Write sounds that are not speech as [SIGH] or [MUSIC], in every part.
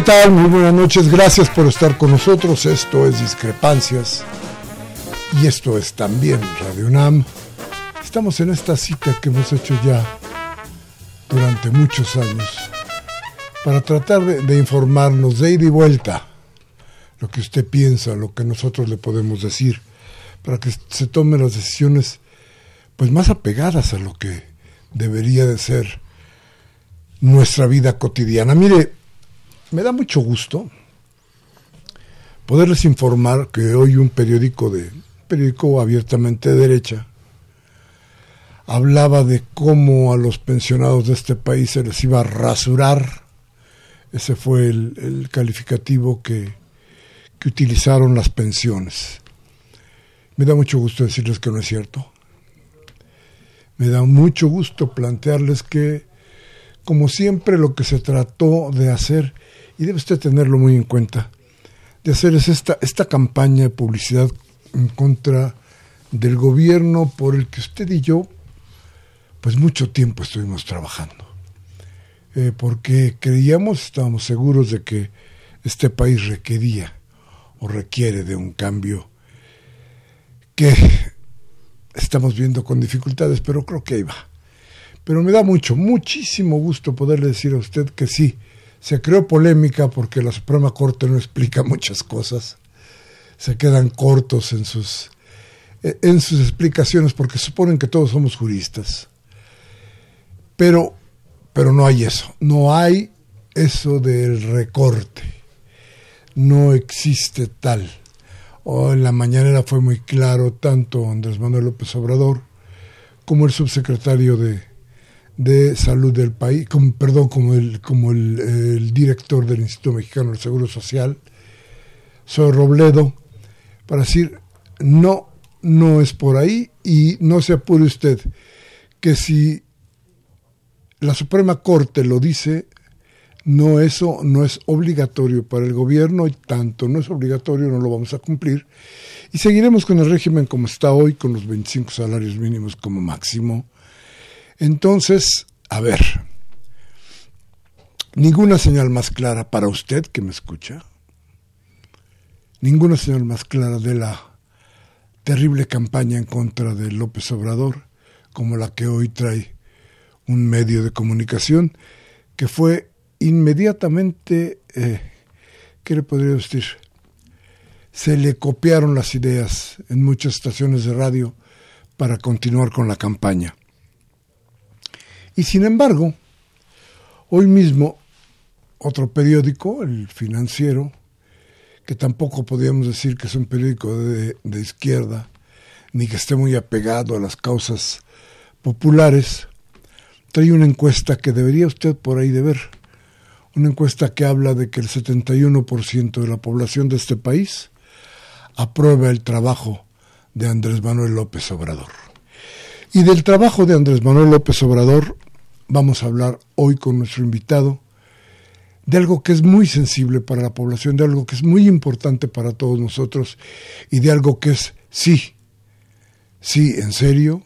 ¿Qué tal? Muy buenas noches. Gracias por estar con nosotros. Esto es Discrepancias y esto es también Radio UNAM. Estamos en esta cita que hemos hecho ya durante muchos años para tratar de, informarnos de ida y vuelta lo que usted piensa, lo que nosotros le podemos decir, para que se tomen las decisiones pues más apegadas a lo que debería de ser nuestra vida cotidiana. Mire, me da mucho gusto poderles informar que hoy un periódico de periódico abiertamente de derecha hablaba de cómo a los pensionados de este país se les iba a rasurar. Ese fue el, calificativo que, que utilizaron las pensiones. Me da mucho gusto decirles que no es cierto. Me da mucho gusto plantearles que, como siempre, lo que se trató de hacer y debe usted tenerlo muy en cuenta, de hacer esta, esta campaña de publicidad en contra del gobierno por el que usted y yo, pues mucho tiempo estuvimos trabajando. Eh, porque creíamos, estábamos seguros de que este país requería o requiere de un cambio que estamos viendo con dificultades, pero creo que ahí va. Pero me da mucho, muchísimo gusto poderle decir a usted que sí, se creó polémica porque la Suprema Corte no explica [LAUGHS] muchas cosas. Se quedan cortos en sus, en sus explicaciones porque suponen que todos somos juristas. Pero, pero no hay eso. No hay eso del recorte. No existe tal. O en la mañanera fue muy claro tanto Andrés Manuel López Obrador como el subsecretario de, de Salud del país, como, perdón, como, el, como el, director del Instituto Mexicano del Seguro Social, soy Robledo, para decir, no, no es por ahí y no se apure usted, que si la Suprema Corte lo dice, no eso no es obligatorio para el gobierno y tanto no es obligatorio no lo vamos a cumplir. Y seguiremos con el régimen como está hoy con los 25 salarios mínimos como máximo entonces, a ver, ninguna señal más clara para usted que me escucha, ninguna señal más clara de la terrible campaña en contra de López Obrador como la que hoy trae un medio de comunicación que fue inmediatamente, eh, ¿qué le podría decir? Se le copiaron las ideas en muchas estaciones de radio para continuar con la campaña. Y sin embargo, hoy mismo otro periódico, el financiero, que tampoco podríamos decir que es un periódico de, izquierda, ni que esté muy apegado a las causas populares, trae una encuesta que debería usted por ahí de ver. Una encuesta que habla de que el 71% de la población de este país aprueba el trabajo de Andrés Manuel López Obrador. Y del trabajo de Andrés Manuel López Obrador vamos a hablar hoy con nuestro invitado de algo que es muy sensible para la población, de algo que es muy importante para todos nosotros y de algo que es, sí, sí, en serio,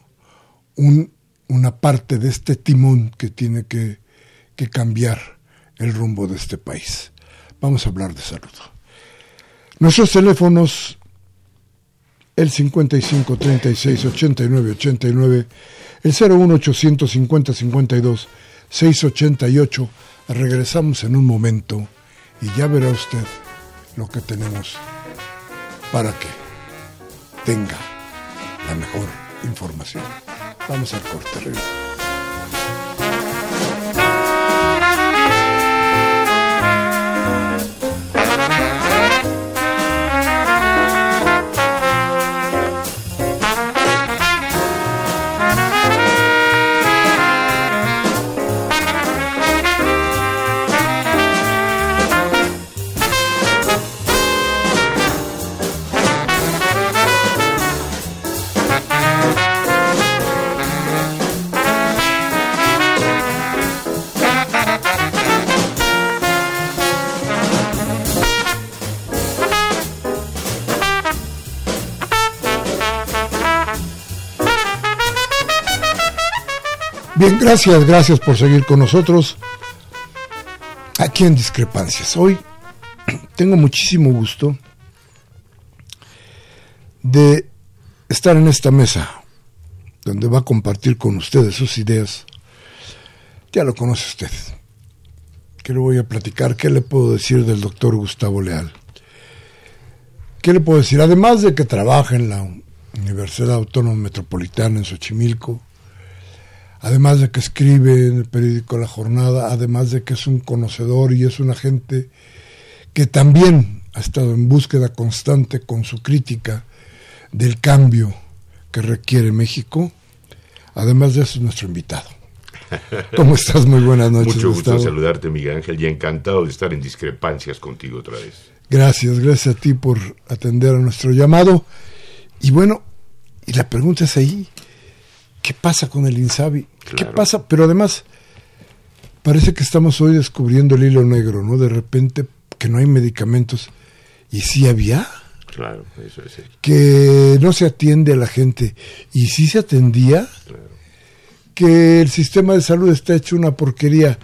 un, una parte de este timón que tiene que, que cambiar el rumbo de este país. Vamos a hablar de salud. Nuestros teléfonos, el 55 36 89 89, el 01 850 52 688. Regresamos en un momento y ya verá usted lo que tenemos para que tenga la mejor información. Vamos al corte, Bien, gracias, gracias por seguir con nosotros aquí en Discrepancias. Hoy [CLEARS THROAT] tengo muchísimo gusto de estar en esta mesa donde va a compartir con ustedes sus ideas. Ya lo conoce usted. ¿Qué le voy a platicar? ¿Qué le puedo decir del doctor Gustavo Leal? ¿Qué le puedo decir? Además de que trabaja en la Universidad Autónoma Metropolitana en Xochimilco, además de que escribe en el periódico La Jornada, además de que es un conocedor y es una gente que también ha estado en búsqueda constante con su crítica del cambio que requiere México, además de eso es nuestro invitado. [LAUGHS] ¿Cómo estás? Muy buenas noches. Mucho gusto saludarte, Miguel Ángel, y encantado de estar en discrepancias contigo otra vez. Gracias, gracias a ti por atender a nuestro llamado. Y bueno, y la pregunta es ahí, ¿qué pasa con el INSABI? ¿Qué pasa? Pero además, parece que estamos hoy descubriendo el hilo negro, ¿no? De repente que no hay medicamentos. ¿Y sí había? Claro, eso es. Que no se atiende a la gente. ¿Y sí se atendía? Claro. Que el sistema de salud está hecho una porquería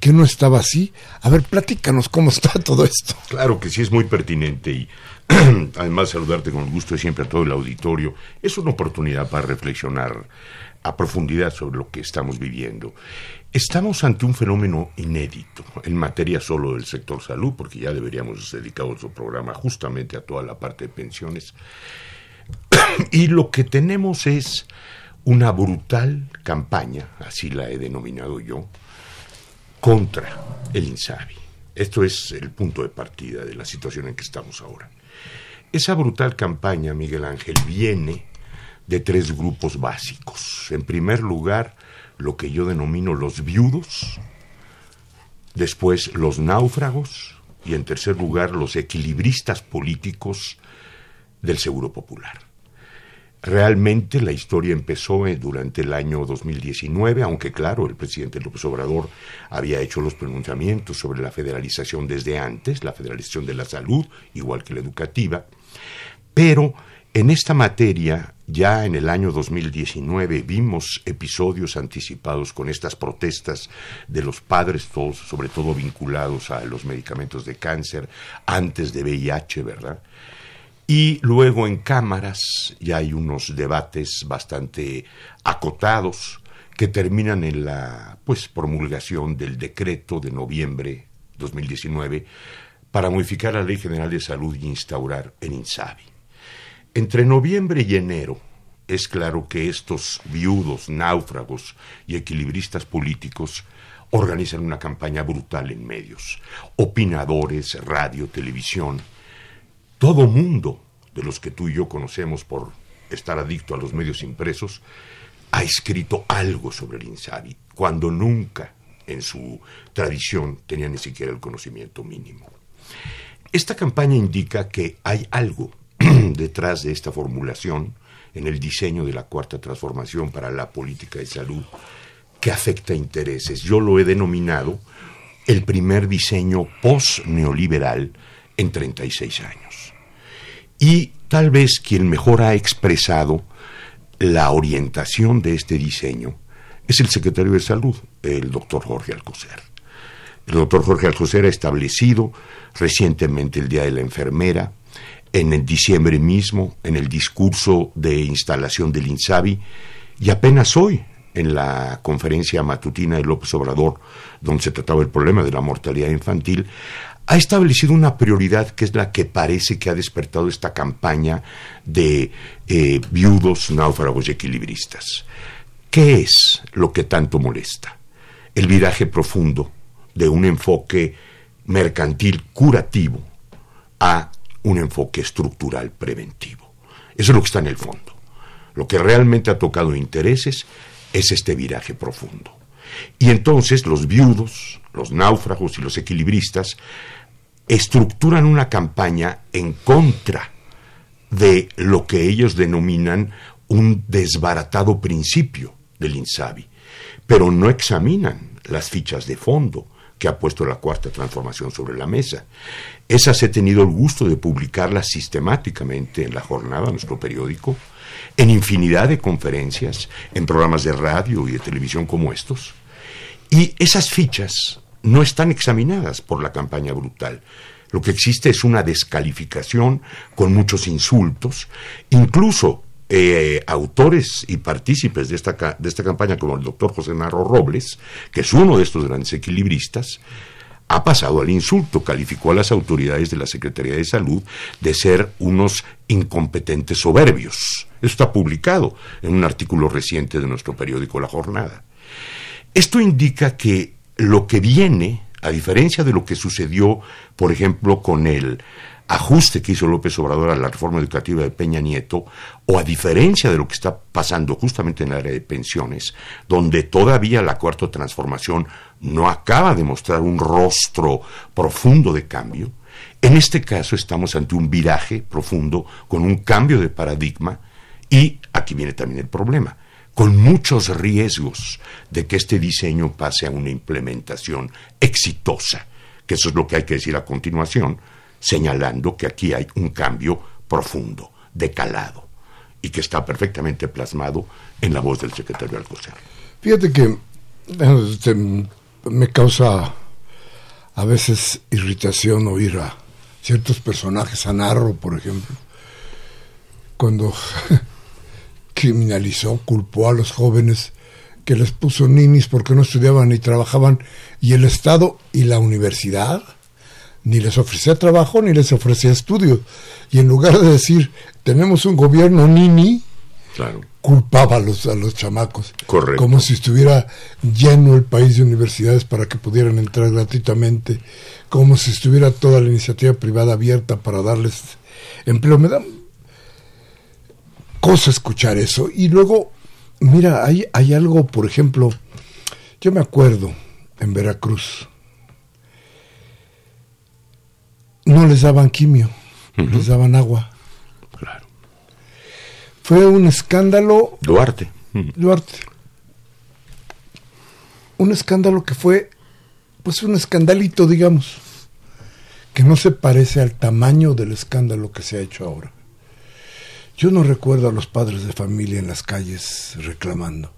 que no estaba así. A ver, platícanos cómo está [LAUGHS] todo esto. Claro que sí es muy pertinente y [CLEARS THROAT] además saludarte con gusto siempre a todo el auditorio. Es una oportunidad para reflexionar a profundidad sobre lo que estamos viviendo. Estamos ante un fenómeno inédito en materia solo del sector salud, porque ya deberíamos dedicar nuestro programa justamente a toda la parte de pensiones. [COUGHS] y lo que tenemos es una brutal campaña, así la he denominado yo, contra el INSABI. Esto es el punto de partida de la situación en que estamos ahora. Esa brutal campaña, Miguel Ángel, viene de tres grupos básicos. En primer lugar, lo que yo denomino los viudos, después los náufragos y en tercer lugar los equilibristas políticos del Seguro Popular. Realmente la historia empezó eh, durante el año 2019, aunque claro, el presidente López Obrador había hecho los pronunciamientos sobre la federalización desde antes, la federalización de la salud, igual que la educativa, pero en esta materia, ya en el año 2019 vimos episodios anticipados con estas protestas de los padres, todos, sobre todo vinculados a los medicamentos de cáncer, antes de VIH, ¿verdad? Y luego en cámaras ya hay unos debates bastante acotados que terminan en la pues promulgación del decreto de noviembre 2019 para modificar la Ley General de Salud y instaurar el INSABI. Entre noviembre y enero es claro que estos viudos, náufragos y equilibristas políticos organizan una campaña brutal en medios. Opinadores, radio, televisión, todo mundo de los que tú y yo conocemos por estar adicto a los medios impresos, ha escrito algo sobre el Insabi, cuando nunca en su tradición tenía ni siquiera el conocimiento mínimo. Esta campaña indica que hay algo [CLEARS THROAT] detrás de esta formulación en el diseño de la cuarta transformación para la política de salud que afecta intereses. Yo lo he denominado el primer diseño post-neoliberal en 36 años. Y tal vez quien mejor ha expresado la orientación de este diseño es el secretario de Salud, el doctor Jorge Alcocer. El doctor Jorge Alcocer ha establecido recientemente el Día de la Enfermera, en el diciembre mismo, en el discurso de instalación del INSABI, y apenas hoy, en la conferencia matutina de López Obrador, donde se trataba el problema de la mortalidad infantil, ha establecido una prioridad que es la que parece que ha despertado esta campaña de eh, viudos, náufragos y equilibristas. ¿Qué es lo que tanto molesta? El viraje profundo de un enfoque mercantil curativo a un enfoque estructural preventivo. Eso es lo que está en el fondo. Lo que realmente ha tocado intereses es este viraje profundo. Y entonces los viudos, los náufragos y los equilibristas estructuran una campaña en contra de lo que ellos denominan un desbaratado principio del INSABI, pero no examinan las fichas de fondo que ha puesto la cuarta transformación sobre la mesa. Esas he tenido el gusto de publicarlas sistemáticamente en la jornada, nuestro periódico, en infinidad de conferencias, en programas de radio y de televisión como estos. Y esas fichas no están examinadas por la campaña brutal. Lo que existe es una descalificación con muchos insultos, incluso eh, autores y partícipes de esta, de esta campaña, como el doctor José Narro Robles, que es uno de estos grandes equilibristas, ha pasado al insulto, calificó a las autoridades de la Secretaría de Salud de ser unos incompetentes soberbios. Esto está publicado en un artículo reciente de nuestro periódico La Jornada. Esto indica que lo que viene, a diferencia de lo que sucedió, por ejemplo, con el ajuste que hizo López Obrador a la reforma educativa de Peña Nieto, o a diferencia de lo que está pasando justamente en el área de pensiones, donde todavía la cuarta transformación no acaba de mostrar un rostro profundo de cambio, en este caso estamos ante un viraje profundo con un cambio de paradigma y aquí viene también el problema con muchos riesgos de que este diseño pase a una implementación exitosa, que eso es lo que hay que decir a continuación, señalando que aquí hay un cambio profundo, de calado, y que está perfectamente plasmado en la voz del secretario Alcocer. Fíjate que este, me causa a veces irritación oír a ciertos personajes, a Narro, por ejemplo, cuando [LAUGHS] criminalizó, culpó a los jóvenes que les puso ninis porque no estudiaban ni trabajaban y el Estado y la universidad ni les ofrecía trabajo ni les ofrecía estudios. Y en lugar de decir, tenemos un gobierno nini, culpaba a los, a los chamacos. Como si estuviera lleno el país de universidades para que pudieran entrar gratuitamente, como si estuviera toda la iniciativa privada abierta para darles empleo. Me da cosa escuchar eso. Y luego, mira, hay, hay algo, por ejemplo, yo me acuerdo en Veracruz, no les daban quimio, les daban agua. Claro. Fue un escándalo. Duarte. Duarte. Un escándalo que fue, pues un escandalito, digamos, que no se parece al tamaño del escándalo que se ha hecho ahora. Yo no recuerdo a los padres de familia en las calles reclamando.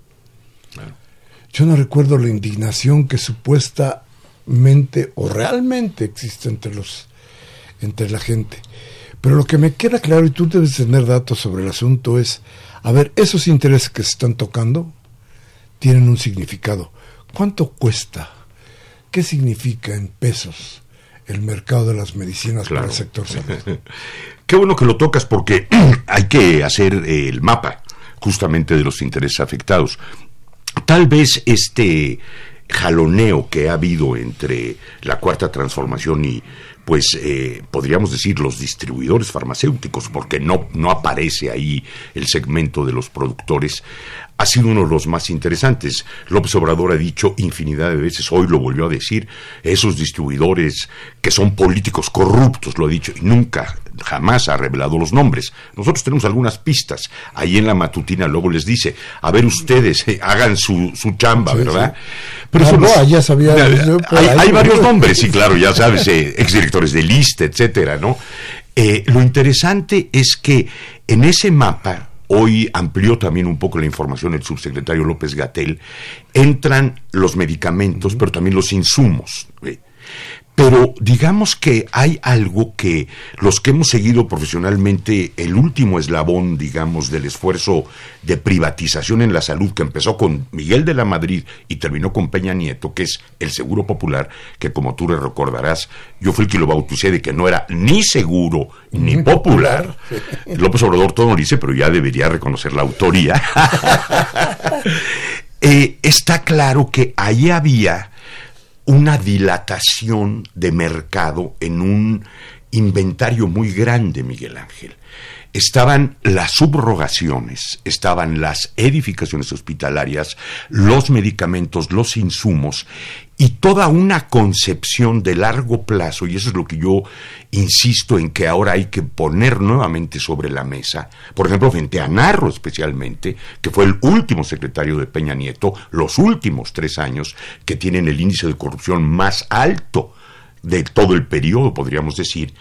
Yo no recuerdo la indignación que supuestamente o realmente existe entre los entre la gente. Pero lo que me queda claro y tú debes tener datos sobre el asunto es, a ver, esos intereses que se están tocando tienen un significado. ¿Cuánto cuesta? ¿Qué significa en pesos el mercado de las medicinas para el sector salud? [LAUGHS] Qué bueno que lo tocas porque [CLEARS THROAT] hay que hacer eh, el mapa justamente de los intereses afectados. Tal vez este jaloneo que ha habido entre la cuarta transformación y pues eh, podríamos decir los distribuidores farmacéuticos, porque no, no aparece ahí el segmento de los productores, ha sido uno de los más interesantes. López Obrador ha dicho infinidad de veces, hoy lo volvió a decir, esos distribuidores que son políticos corruptos, lo ha dicho, y nunca, jamás ha revelado los nombres. Nosotros tenemos algunas pistas. Ahí en la matutina luego les dice, a ver ustedes, eh, [LAUGHS] hagan su, su chamba, ¿verdad? Pero eso no, ya sabía. Hay, varios nombres, sí, claro, ya [LAUGHS] sabes, eh, exdirectores de lista, etcétera, ¿no? Eh, lo interesante es que en ese mapa, hoy amplió también un poco la información el subsecretario López Gatel, entran los medicamentos, pero también los insumos. Pero digamos que hay algo que los que hemos seguido profesionalmente el último eslabón, digamos, del esfuerzo de privatización en la salud que empezó con Miguel de la Madrid y terminó con Peña Nieto, que es el Seguro Popular, que como tú le recordarás, yo fui el que lo bauticé de que no era ni seguro ni popular. [LAUGHS] López Obrador todo lo dice, pero ya debería reconocer la autoría. [LAUGHS] Eh, está claro que ahí había una dilatación de mercado en un inventario muy grande, Miguel Ángel. Estaban las subrogaciones, estaban las edificaciones hospitalarias, los medicamentos, los insumos, y toda una concepción de largo plazo, y eso es lo que yo insisto en que ahora hay que poner nuevamente sobre la mesa, por ejemplo, frente a Narro especialmente, que fue el último secretario de Peña Nieto, los últimos tres años que tienen el índice de corrupción más alto de todo el periodo, podríamos decir,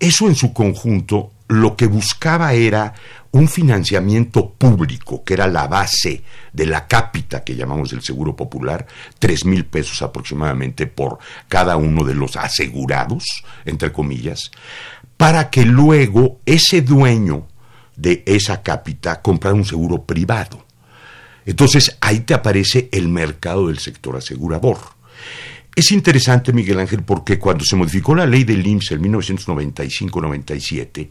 eso en su conjunto lo que buscaba era un financiamiento público, que era la base de la cápita que llamamos el Seguro Popular, tres mil pesos aproximadamente por cada uno de los asegurados, entre comillas, para que luego ese dueño de esa cápita comprara un seguro privado. Entonces ahí te aparece el mercado del sector asegurador. Es interesante, Miguel Ángel, porque cuando se modificó la ley del IMSS en 1995-97,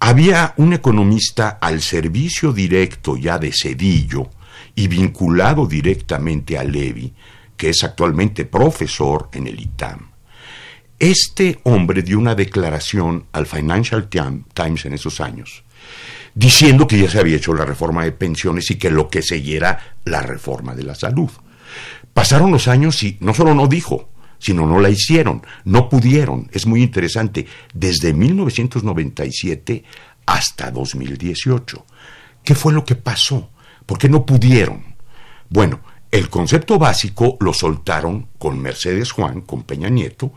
había un economista al servicio directo ya de Cedillo y vinculado directamente a Levi, que es actualmente profesor en el ITAM. Este hombre dio una declaración al Financial Times en esos años, diciendo que ya se había hecho la reforma de pensiones y que lo que seguía la reforma de la salud. Pasaron los años y no solo no dijo, sino no la hicieron, no pudieron. Es muy interesante, desde 1997 hasta 2018. ¿Qué fue lo que pasó? ¿Por qué no pudieron? Bueno, el concepto básico lo soltaron con Mercedes Juan, con Peña Nieto,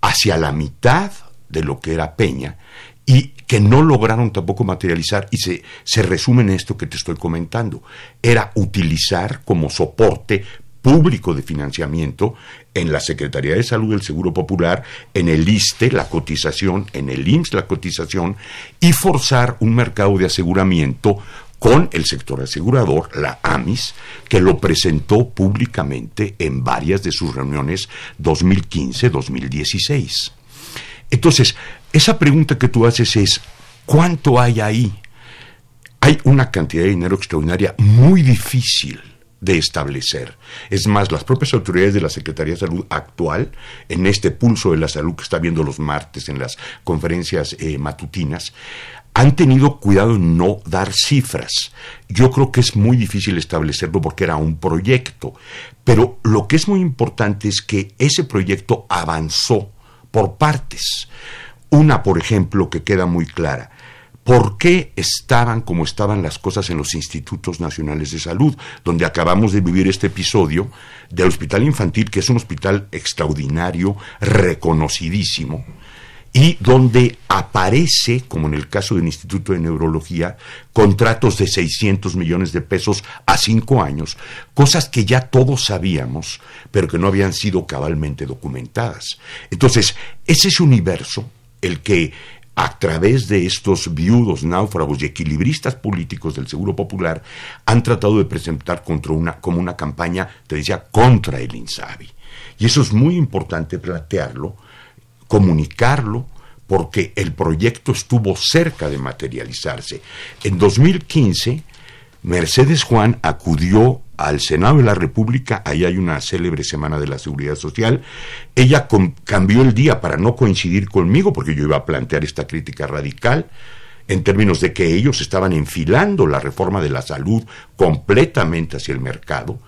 hacia la mitad de lo que era Peña y que no lograron tampoco materializar y se, se resume en esto que te estoy comentando. Era utilizar como soporte público de financiamiento en la Secretaría de Salud del Seguro Popular, en el ISTE la cotización, en el IMSS la cotización y forzar un mercado de aseguramiento con el sector asegurador, la AMIS, que lo presentó públicamente en varias de sus reuniones 2015-2016. Entonces, esa pregunta que tú haces es, ¿cuánto hay ahí? Hay una cantidad de dinero extraordinaria muy difícil de establecer. Es más, las propias autoridades de la Secretaría de Salud actual, en este pulso de la salud que está viendo los martes en las conferencias eh, matutinas, han tenido cuidado en no dar cifras. Yo creo que es muy difícil establecerlo porque era un proyecto, pero lo que es muy importante es que ese proyecto avanzó por partes. Una, por ejemplo, que queda muy clara, por qué estaban como estaban las cosas en los institutos nacionales de salud, donde acabamos de vivir este episodio del Hospital Infantil, que es un hospital extraordinario, reconocidísimo, y donde aparece, como en el caso del Instituto de Neurología, contratos de 600 millones de pesos a cinco años, cosas que ya todos sabíamos, pero que no habían sido cabalmente documentadas. Entonces, ese es universo el que a través de estos viudos, náufragos y equilibristas políticos del Seguro Popular, han tratado de presentar contra una, como una campaña, te decía, contra el INSABI. Y eso es muy importante plantearlo, comunicarlo, porque el proyecto estuvo cerca de materializarse. En 2015, Mercedes Juan acudió al Senado de la República, ahí hay una célebre Semana de la Seguridad Social, ella cambió el día para no coincidir conmigo, porque yo iba a plantear esta crítica radical, en términos de que ellos estaban enfilando la reforma de la salud completamente hacia el mercado,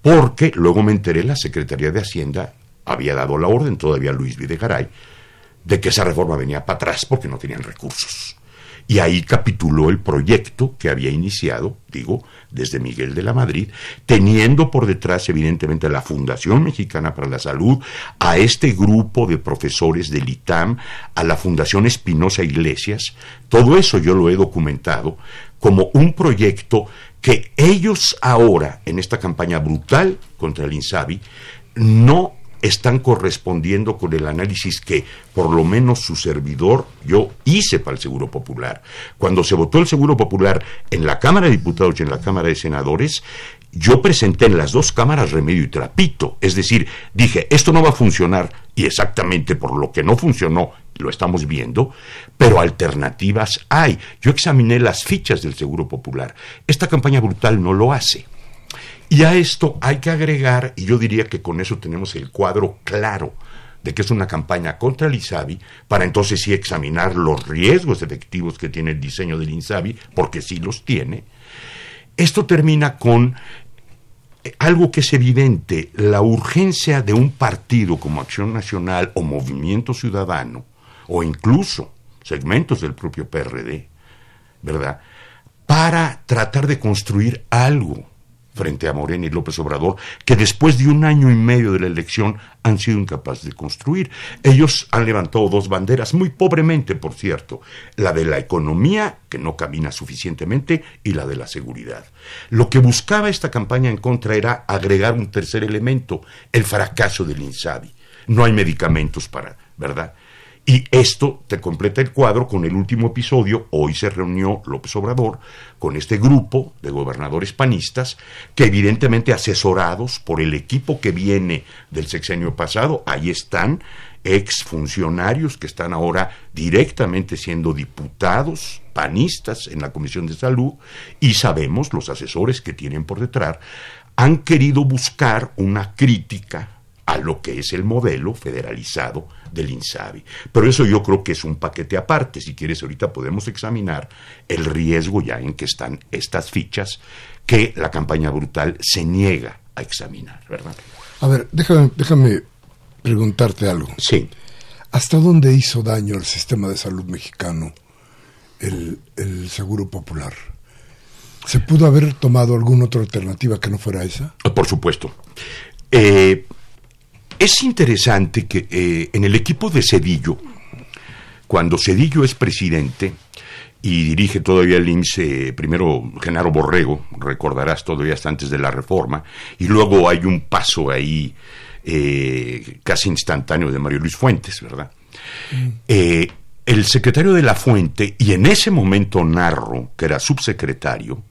porque luego me enteré la Secretaría de Hacienda había dado la orden, todavía Luis Videgaray, de que esa reforma venía para atrás porque no tenían recursos. Y ahí capituló el proyecto que había iniciado, digo, desde Miguel de la Madrid, teniendo por detrás, evidentemente, a la Fundación Mexicana para la Salud, a este grupo de profesores del ITAM, a la Fundación Espinosa Iglesias. Todo eso yo lo he documentado como un proyecto que ellos ahora, en esta campaña brutal contra el INSABI, no están correspondiendo con el análisis que por lo menos su servidor yo hice para el Seguro Popular. Cuando se votó el Seguro Popular en la Cámara de Diputados y en la Cámara de Senadores, yo presenté en las dos cámaras remedio y trapito. Es decir, dije, esto no va a funcionar y exactamente por lo que no funcionó lo estamos viendo, pero alternativas hay. Yo examiné las fichas del Seguro Popular. Esta campaña brutal no lo hace. Y a esto hay que agregar, y yo diría que con eso tenemos el cuadro claro de que es una campaña contra el INSABI, para entonces sí examinar los riesgos efectivos que tiene el diseño del INSABI, porque sí los tiene. Esto termina con eh, algo que es evidente, la urgencia de un partido como Acción Nacional o Movimiento Ciudadano, o incluso segmentos del propio PRD, ¿verdad? Para tratar de construir algo frente a Morena y López Obrador, que después de un año y medio de la elección han sido incapaces de construir. Ellos han levantado dos banderas, muy pobremente, por cierto, la de la economía, que no camina suficientemente, y la de la seguridad. Lo que buscaba esta campaña en contra era agregar un tercer elemento, el fracaso del INSABI. No hay medicamentos para, ¿verdad? Y esto te completa el cuadro con el último episodio. Hoy se reunió López Obrador con este grupo de gobernadores panistas que evidentemente asesorados por el equipo que viene del sexenio pasado, ahí están exfuncionarios que están ahora directamente siendo diputados panistas en la Comisión de Salud y sabemos los asesores que tienen por detrás han querido buscar una crítica a lo que es el modelo federalizado del INSABI. Pero eso yo creo que es un paquete aparte. Si quieres, ahorita podemos examinar el riesgo ya en que están estas fichas que la campaña brutal se niega a examinar, ¿verdad? A ver, déjame, déjame preguntarte algo. Sí. ¿Hasta dónde hizo daño al sistema de salud mexicano el, el Seguro Popular? ¿Se pudo haber tomado alguna otra alternativa que no fuera esa? Por supuesto. Eh, es interesante que eh, en el equipo de Cedillo, cuando Cedillo es presidente y dirige todavía el INSE, primero Genaro Borrego, recordarás todavía hasta antes de la reforma, y luego hay un paso ahí eh, casi instantáneo de Mario Luis Fuentes, ¿verdad? Mm. Eh, el secretario de la Fuente, y en ese momento Narro, que era subsecretario,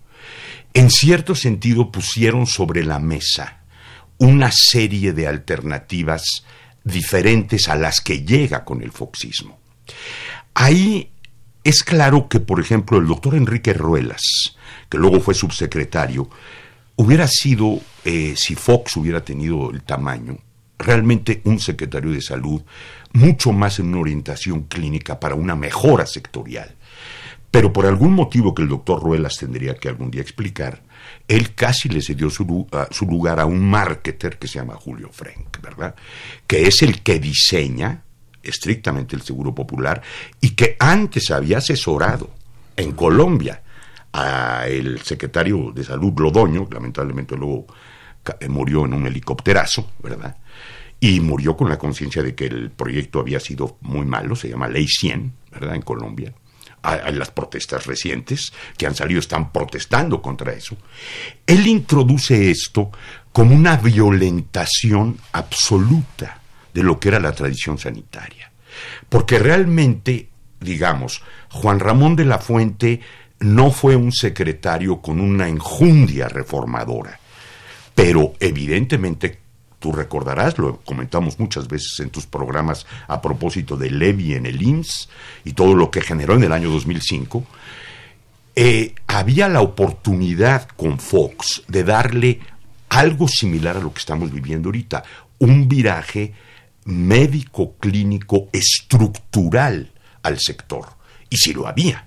en cierto sentido pusieron sobre la mesa una serie de alternativas diferentes a las que llega con el foxismo. Ahí es claro que, por ejemplo, el doctor Enrique Ruelas, que luego fue subsecretario, hubiera sido, eh, si Fox hubiera tenido el tamaño, realmente un secretario de salud mucho más en una orientación clínica para una mejora sectorial. Pero por algún motivo que el doctor Ruelas tendría que algún día explicar, él casi le cedió su, lugar a un marketer que se llama Julio Frank, ¿verdad? Que es el que diseña estrictamente el Seguro Popular y que antes había asesorado en Colombia a el secretario de Salud Lodoño, lamentablemente luego eh, murió en un helicópterazo, ¿verdad? Y murió con la conciencia de que el proyecto había sido muy malo, se llama Ley 100, ¿verdad? En Colombia a, las protestas recientes que han salido, están protestando contra eso. Él introduce esto como una violentación absoluta de lo que era la tradición sanitaria. Porque realmente, digamos, Juan Ramón de la Fuente no fue un secretario con una enjundia reformadora, pero evidentemente Tú recordarás, lo comentamos muchas veces en tus programas a propósito de Levy en el IMSS y todo lo que generó en el año 2005. Eh, había la oportunidad con Fox de darle algo similar a lo que estamos viviendo ahorita, un viraje médico, clínico, estructural al sector. Y si lo había.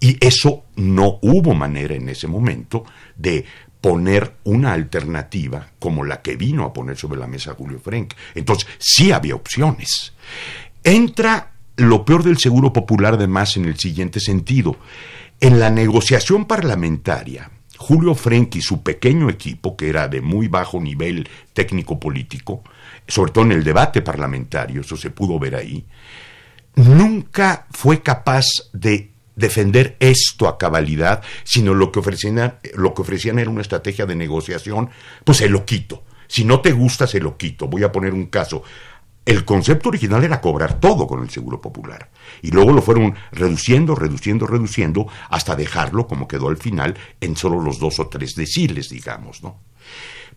Y eso no hubo manera en ese momento de poner una alternativa como la que vino a poner sobre la mesa Julio Frank. Entonces, sí había opciones. Entra lo peor del Seguro Popular además en el siguiente sentido. En la negociación parlamentaria, Julio Frank y su pequeño equipo, que era de muy bajo nivel técnico-político, sobre todo en el debate parlamentario, eso se pudo ver ahí, nunca fue capaz de defender esto a cabalidad, sino lo que ofrecían, lo que ofrecían era una estrategia de negociación, pues se lo quito. Si no te gusta, se lo quito. Voy a poner un caso. El concepto original era cobrar todo con el Seguro Popular. Y luego lo fueron reduciendo, reduciendo, reduciendo, hasta dejarlo, como quedó al final, en solo los dos o tres deciles, digamos, ¿no?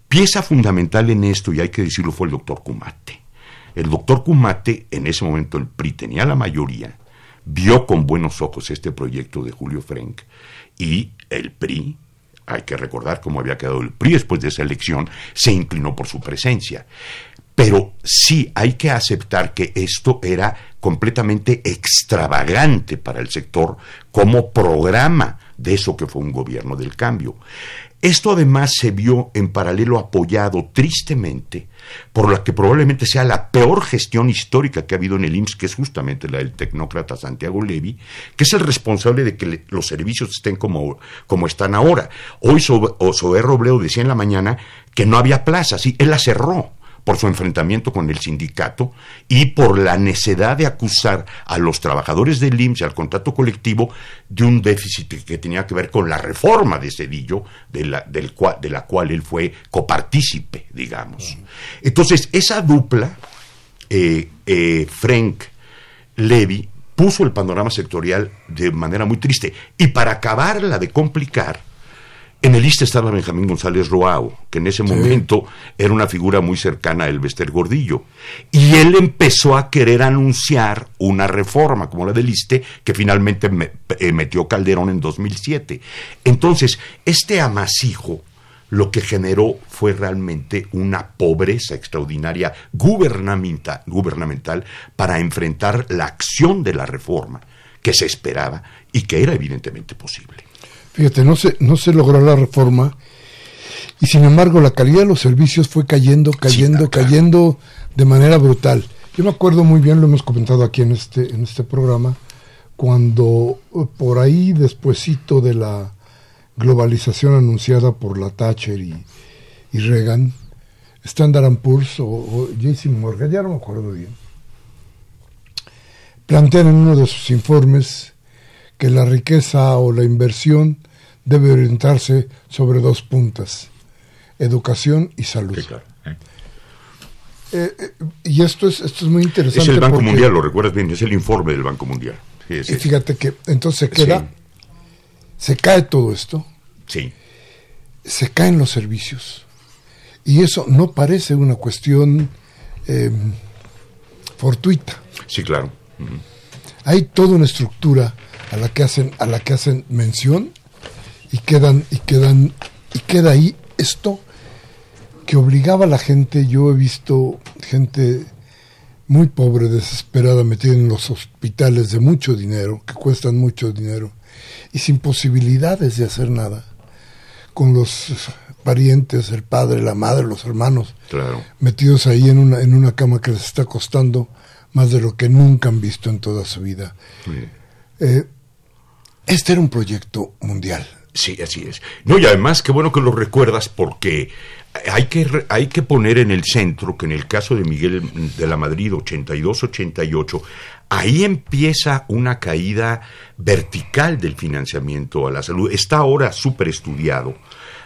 Pieza fundamental en esto, y hay que decirlo, fue el doctor Cumate. El doctor Cumate, en ese momento el PRI tenía la mayoría, vio con buenos ojos este proyecto de Julio Frank y el PRI, hay que recordar cómo había quedado el PRI después de esa elección, se inclinó por su presencia. Pero sí hay que aceptar que esto era completamente extravagante para el sector como programa de eso que fue un gobierno del cambio. Esto además se vio en paralelo apoyado tristemente por la que probablemente sea la peor gestión histórica que ha habido en el IMSS, que es justamente la del tecnócrata Santiago Levy, que es el responsable de que los servicios estén como, como están ahora. Hoy Sober Robledo decía en la mañana que no había plazas, y él la cerró por su enfrentamiento con el sindicato y por la necesidad de acusar a los trabajadores del IMSS y al contrato colectivo de un déficit que tenía que ver con la reforma de Cedillo, de la, del de la cual él fue copartícipe, digamos. Entonces, esa dupla, eh, eh, Frank Levy, puso el panorama sectorial de manera muy triste. Y para acabarla de complicar, en el lista estaba Benjamín González Roao, que en ese momento era una figura muy cercana a Elvester Gordillo. Y él empezó a querer anunciar una reforma como la del ISTE, que finalmente eh, metió Calderón en 2007. Entonces, este amasijo lo que generó fue realmente una pobreza extraordinaria gubernamental, gubernamental para enfrentar la acción de la reforma que se esperaba y que era evidentemente posible. Fíjate, no se, no se logró la reforma y sin embargo la calidad de los servicios fue cayendo, cayendo, cayendo de manera brutal. Yo me acuerdo muy bien, lo hemos comentado aquí en este, en este programa, cuando eh, por ahí despuesito de la globalización anunciada por la Thatcher y, Reagan, Standard Poor's o, o JC Morgan, ya no me acuerdo bien, plantean en uno de sus informes que la riqueza o la inversión debe orientarse sobre dos puntas, educación y salud. ¿eh? Eh, eh, y esto es, esto es muy interesante. Es el Banco Mundial, lo recuerdas bien, es el informe del Banco Mundial. y fíjate que entonces se queda, se cae todo esto, sí. se caen los servicios. Y eso no parece una cuestión fortuita. Sí, claro. Hay toda una estructura a la que hacen, a la que hacen mención y quedan y quedan y queda ahí esto que obligaba a la gente. Yo he visto gente muy pobre desesperada metida en los hospitales de mucho dinero que cuestan mucho dinero y sin posibilidades de hacer nada con los parientes el padre la madre los hermanos metidos ahí en una en una cama que les está costando más de lo que nunca han visto en toda su vida. Eh, este era un proyecto mundial Sí, así es. No, y además, qué bueno que lo recuerdas porque hay que, hay que poner en el centro que en el caso de Miguel de la Madrid 82-88, ahí empieza una caída vertical del financiamiento a la salud. Está ahora súper estudiado.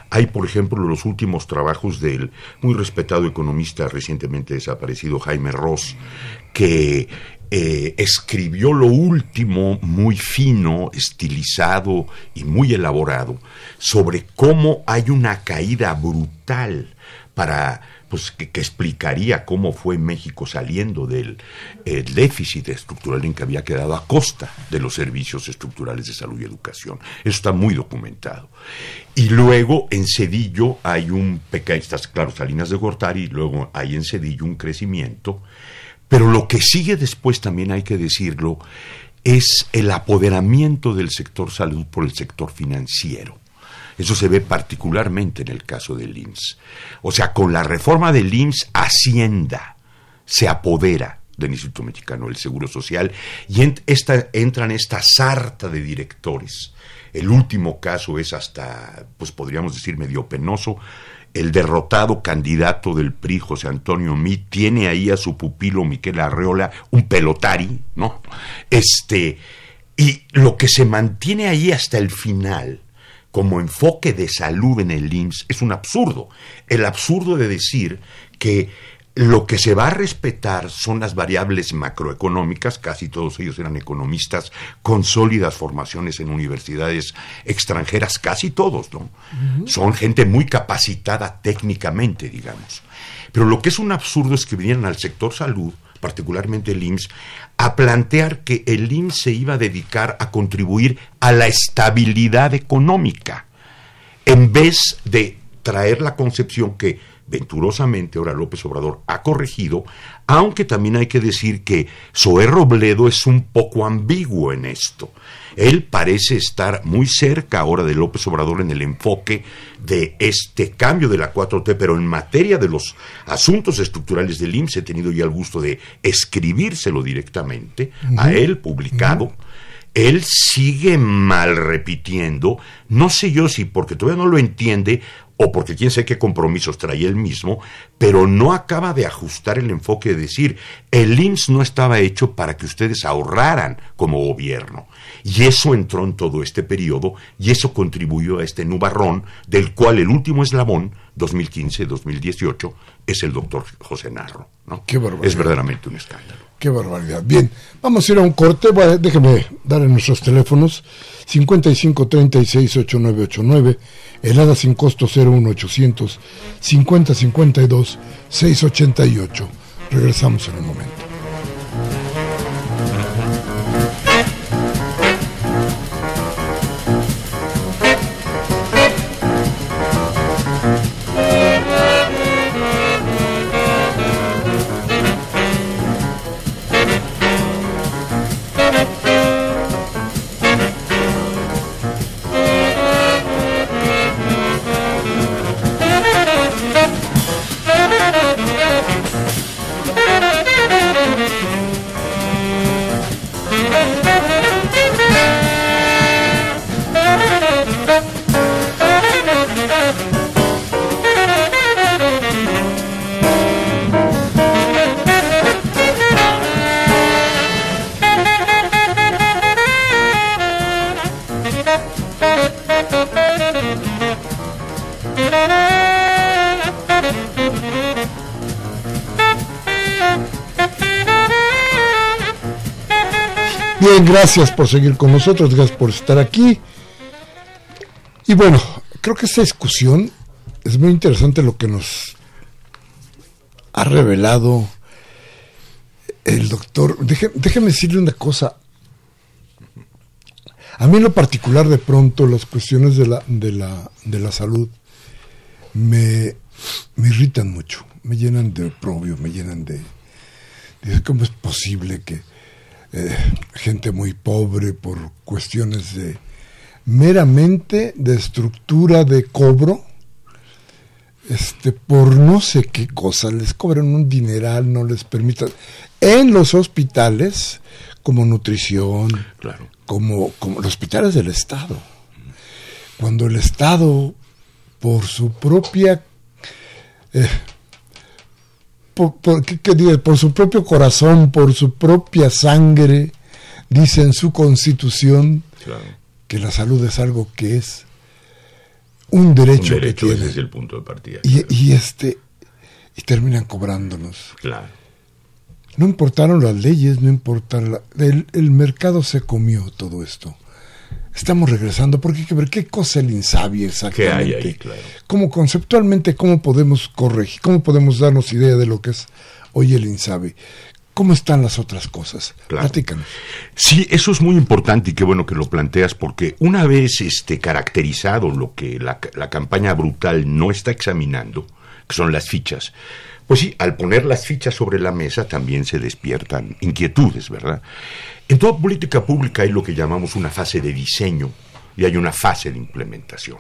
Hay, por ejemplo, los últimos trabajos del muy respetado economista recientemente desaparecido Jaime Ross, que eh, escribió lo último, muy fino, estilizado y muy elaborado, sobre cómo hay una caída brutal para pues que, explicaría cómo fue México saliendo del déficit estructural en que había quedado a costa de los servicios estructurales de salud y educación. Eso está muy documentado. Y luego en Cedillo hay un pequeño, claro, Salinas de Gortari, y luego hay en Cedillo un crecimiento pero lo que sigue después también hay que decirlo, es el apoderamiento del sector salud por el sector financiero. Eso se ve particularmente en el caso del IMSS. O sea, con la reforma del IMSS, Hacienda se apodera del Instituto Mexicano del Seguro Social y en esta sarta de directores. El último caso es hasta, pues podríamos decir, medio penoso. El derrotado candidato del PRI, José Antonio Mí, tiene ahí a su pupilo Miquel Arreola, un pelotari, ¿no? Este, y lo que se mantiene ahí hasta el final, como enfoque de salud en el IMSS, es un absurdo. El absurdo de decir que lo que se va a respetar son las variables macroeconómicas, casi todos ellos eran economistas con sólidas formaciones en universidades extranjeras, casi todos, ¿no? Son gente muy capacitada técnicamente, digamos. Pero lo que es un absurdo es que vinieran al sector salud, particularmente el IMSS, a plantear que el IMSS se iba a dedicar a contribuir a la estabilidad económica, en vez de traer la concepción que venturosamente ahora López Obrador ha corregido, aunque también hay que decir que Zoé Robledo es un poco ambiguo en esto. Él parece estar muy cerca ahora de López Obrador en el enfoque de este cambio de la 4T, pero en materia de los asuntos estructurales del IMSS he tenido ya el gusto de escribírselo directamente a él, publicado. Él sigue mal repitiendo, no sé yo si porque todavía no lo entiende o porque quién sabe qué compromisos traía él mismo, pero no acaba de ajustar el enfoque de decir, el IMSS no estaba hecho para que ustedes ahorraran como gobierno. Y eso entró en todo este periodo y eso contribuyó a este nubarrón del cual el último eslabón, 2015-2018, es el doctor José Narro. ¿no? Qué barbaridad. Es verdaderamente un escándalo. Qué barbaridad. Bien, vamos a ir a un corte. Bueno, déjeme dar en nuestros teléfonos 55 36 8989, helada sin costo 01800 50 52 688. Regresamos en un momento. Gracias por seguir con nosotros, gracias por estar aquí. Y bueno, creo que esta discusión es muy interesante lo que nos ha revelado el doctor. déjeme decirle una cosa. A mí lo particular, de pronto, las cuestiones de la, de la, de la salud me, irritan mucho, me llenan de oprobio, me llenan de, de... ¿Cómo es posible que eh, gente muy pobre por cuestiones de meramente de estructura de cobro, este, por no sé qué cosa, les cobran un dineral, no les permitan. En los hospitales, como nutrición, Claro. como, como los hospitales del Estado. Cuando el Estado, por su propia eh, por, por, ¿qué, por su propio corazón, por su propia sangre, dice en su constitución Claro. que la salud es algo que es un derecho, Un derecho que ese tiene. es el punto de partida. Y, y este y terminan cobrándonos. Claro. No importaron las leyes, no importaron la- el, el mercado se comió todo esto. Estamos regresando porque hay que ver qué cosa el insabio exactamente. ¿Qué hay ahí? Claro. Cómo conceptualmente cómo podemos corregir, cómo podemos darnos idea de lo que es hoy el insabi. ¿Cómo están las otras cosas? Claro. Platícanos. Sí, eso es muy importante y qué bueno que lo planteas porque una vez este, caracterizado lo que la, la campaña brutal no está examinando, que son las fichas, Pues sí, al poner las fichas sobre la mesa también se despiertan inquietudes, ¿verdad? En toda política pública hay lo que llamamos una fase de diseño y hay una fase de implementación.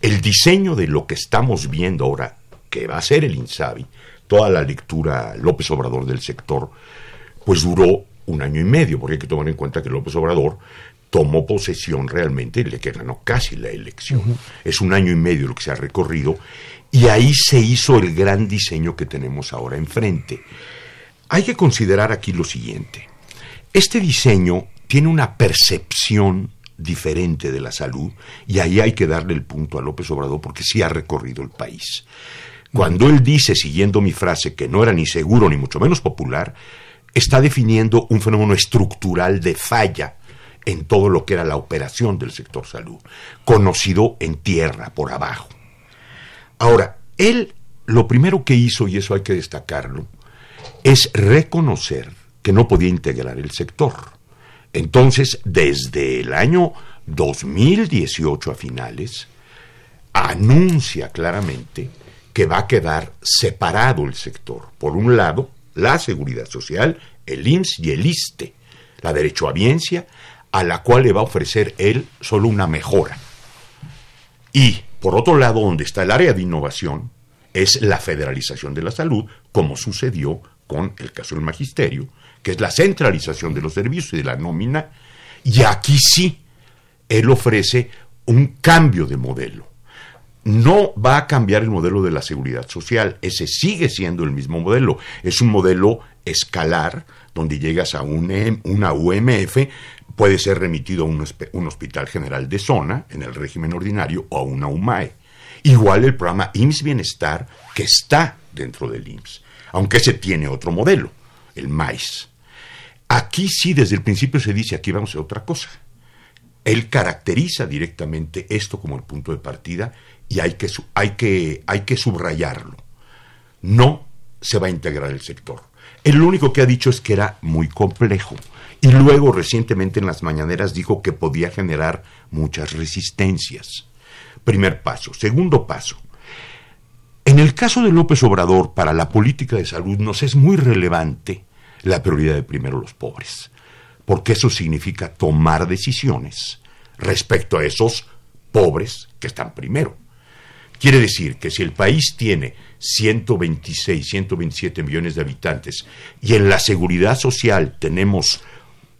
El diseño de lo que estamos viendo ahora, que va a ser el INSABI, toda la lectura López Obrador del sector, pues duró un año y medio, porque hay que tomar en cuenta que López Obrador tomó posesión realmente, le que ganó casi la elección. Es un año y medio lo que se ha recorrido y ahí se hizo el gran diseño que tenemos ahora enfrente. Hay que considerar aquí lo siguiente. Este diseño tiene una percepción diferente de la salud y ahí hay que darle el punto a López Obrador porque sí ha recorrido el país. Cuando él dice, siguiendo mi frase, que no era ni seguro ni mucho menos popular, está definiendo un fenómeno estructural de falla en todo lo que era la operación del sector salud, conocido en tierra, por abajo. Ahora, él lo primero que hizo, y eso hay que destacarlo, es reconocer que no podía integrar el sector. Entonces, desde el año 2018 a finales, anuncia claramente que va a quedar separado el sector. Por un lado, la seguridad social, el IMSS y el ISTE, la derechohabiencia, a la cual le va a ofrecer él solo una mejora. Y, por otro lado, donde está el área de innovación, es la federalización de la salud, como sucedió con el caso del magisterio, que es la centralización de los servicios y de la nómina, y aquí sí, él ofrece un cambio de modelo. No va a cambiar el modelo de la seguridad social, ese sigue siendo el mismo modelo, es un modelo escalar, donde llegas a un, una UMF, puede ser remitido a un, un, hospital general de zona, en el régimen ordinario, o a una UMAE. Igual el programa IMSS Bienestar, que está dentro del IMSS, aunque ese tiene otro modelo, el MAIS. Aquí sí, desde el principio se dice, aquí vamos a otra cosa. Él caracteriza directamente esto como el punto de partida y hay que, hay que, hay que subrayarlo. No se va a integrar el sector. El único que ha dicho es que era muy complejo. Y luego recientemente en las mañaneras dijo que podía generar muchas resistencias. Primer paso. Segundo paso. En el caso de López Obrador, para la política de salud nos es muy relevante la prioridad de primero los pobres, porque eso significa tomar decisiones respecto a esos pobres que están primero. Quiere decir que si el país tiene 126, 127 millones de habitantes y en la seguridad social tenemos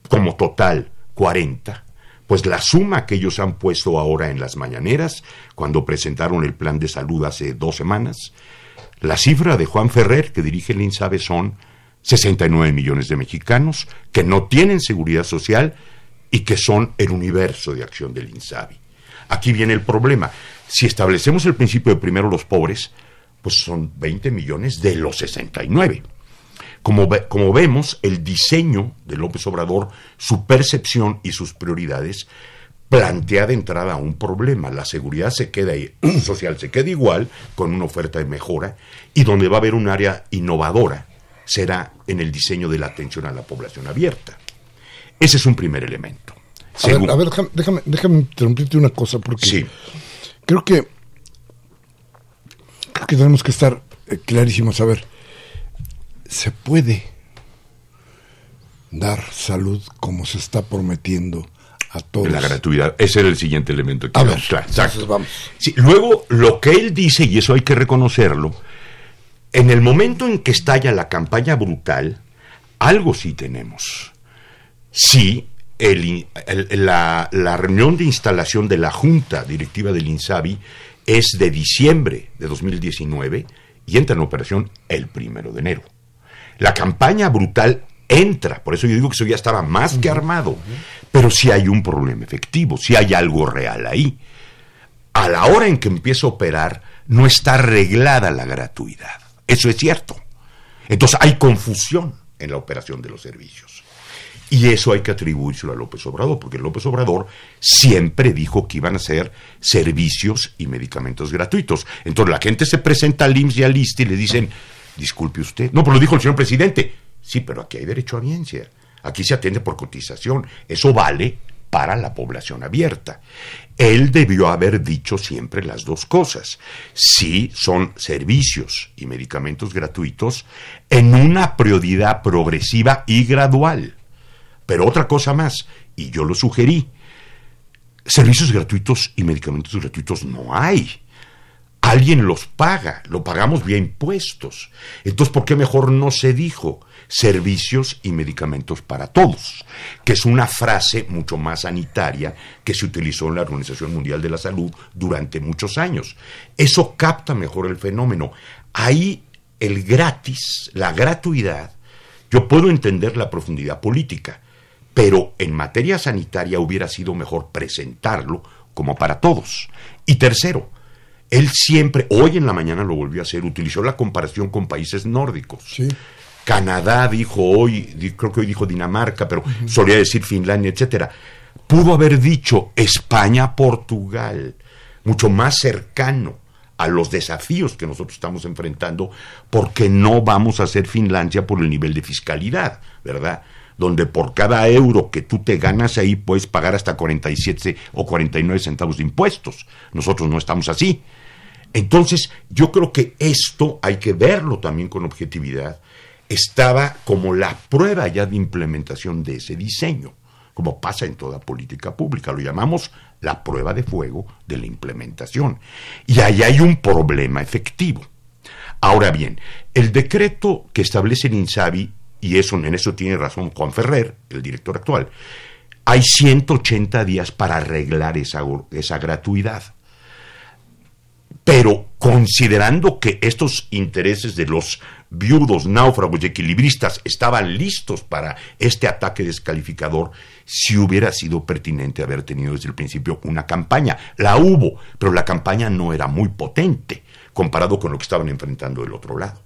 como total 40, pues la suma que ellos han puesto ahora en las mañaneras, cuando presentaron el plan de salud hace dos semanas, la cifra de Juan Ferrer, que dirige el INSABE, son 69 millones de mexicanos que no tienen seguridad social y que son el universo de acción del INSABI. Aquí viene el problema. Si establecemos el principio de primero los pobres, pues son 20 millones de los 69. Como, como vemos, el diseño de López Obrador, su percepción y sus prioridades plantea de entrada un problema. La seguridad se queda [CLEARS THROAT] social se queda igual, con una oferta de mejora, y donde va a haber un área innovadora será en el diseño de la atención a la población abierta. Ese es un primer elemento. A ver, a ver, déjame, déjame, interrumpirte una cosa, porque sí. creo que creo que tenemos que estar eh, clarísimos. A ver, se puede dar salud como se está prometiendo a todos. La gratuidad, ese era el siguiente elemento. Que a ver, claro, exacto. vamos. Sí, luego, lo que él dice, y eso hay que reconocerlo, en el momento en que estalla la campaña brutal, algo sí tenemos. Sí, el, la, la, reunión de instalación de la Junta Directiva del INSABI es de diciembre de 2019 y entra en operación el primero de enero. La campaña brutal entra, por eso yo digo que eso ya estaba más que armado, pero si hay un problema efectivo, si hay algo real ahí. A la hora en que empieza a operar, no está arreglada la gratuidad. Eso es cierto. Entonces hay confusión en la operación de los servicios. Y eso hay que atribuírselo a López Obrador, porque López Obrador siempre dijo que iban a ser servicios y medicamentos gratuitos. Entonces la gente se presenta al IMSS y al ISTE y le dicen, disculpe usted. No, pero lo dijo el señor presidente. Sí, pero aquí hay derecho a audiencia. Aquí se atiende por cotización. Eso vale para la población abierta. Él debió haber dicho siempre las dos cosas. Sí, son servicios y medicamentos gratuitos en una prioridad progresiva y gradual. Pero otra cosa más, y yo lo sugerí, servicios gratuitos y medicamentos gratuitos no hay. Alguien los paga, lo pagamos vía impuestos. Entonces, ¿por qué mejor no se dijo? Servicios y medicamentos para todos, que es una frase mucho más sanitaria que se utilizó en la Organización Mundial de la Salud durante muchos años. Eso capta mejor el fenómeno. Ahí el gratis, la gratuidad, yo puedo entender la profundidad política, pero en materia sanitaria hubiera sido mejor presentarlo como para todos. Y tercero, él siempre, hoy en la mañana lo volvió a hacer, utilizó la comparación con países nórdicos. Sí. Canadá dijo hoy, creo que hoy dijo Dinamarca, pero solía decir Finlandia, etcétera. Pudo haber dicho España, Portugal, mucho más cercano a los desafíos que nosotros estamos enfrentando, porque no vamos a ser Finlandia por el nivel de fiscalidad, ¿verdad? Donde por cada euro que tú te ganas ahí puedes pagar hasta 47 o 49 centavos de impuestos. Nosotros no estamos así. Entonces, yo creo que esto hay que verlo también con objetividad estaba como la prueba ya de implementación de ese diseño, como pasa en toda política pública. Lo llamamos la prueba de fuego de la implementación. Y ahí hay un problema efectivo. Ahora bien, el decreto que establece el y eso, en eso tiene razón Juan Ferrer, el director actual, hay 180 días para arreglar esa, esa gratuidad. Pero considerando que estos intereses de los viudos, náufragos y equilibristas estaban listos para este ataque descalificador, si hubiera sido pertinente haber tenido desde el principio una campaña. La hubo, pero la campaña no era muy potente comparado con lo que estaban enfrentando del otro lado.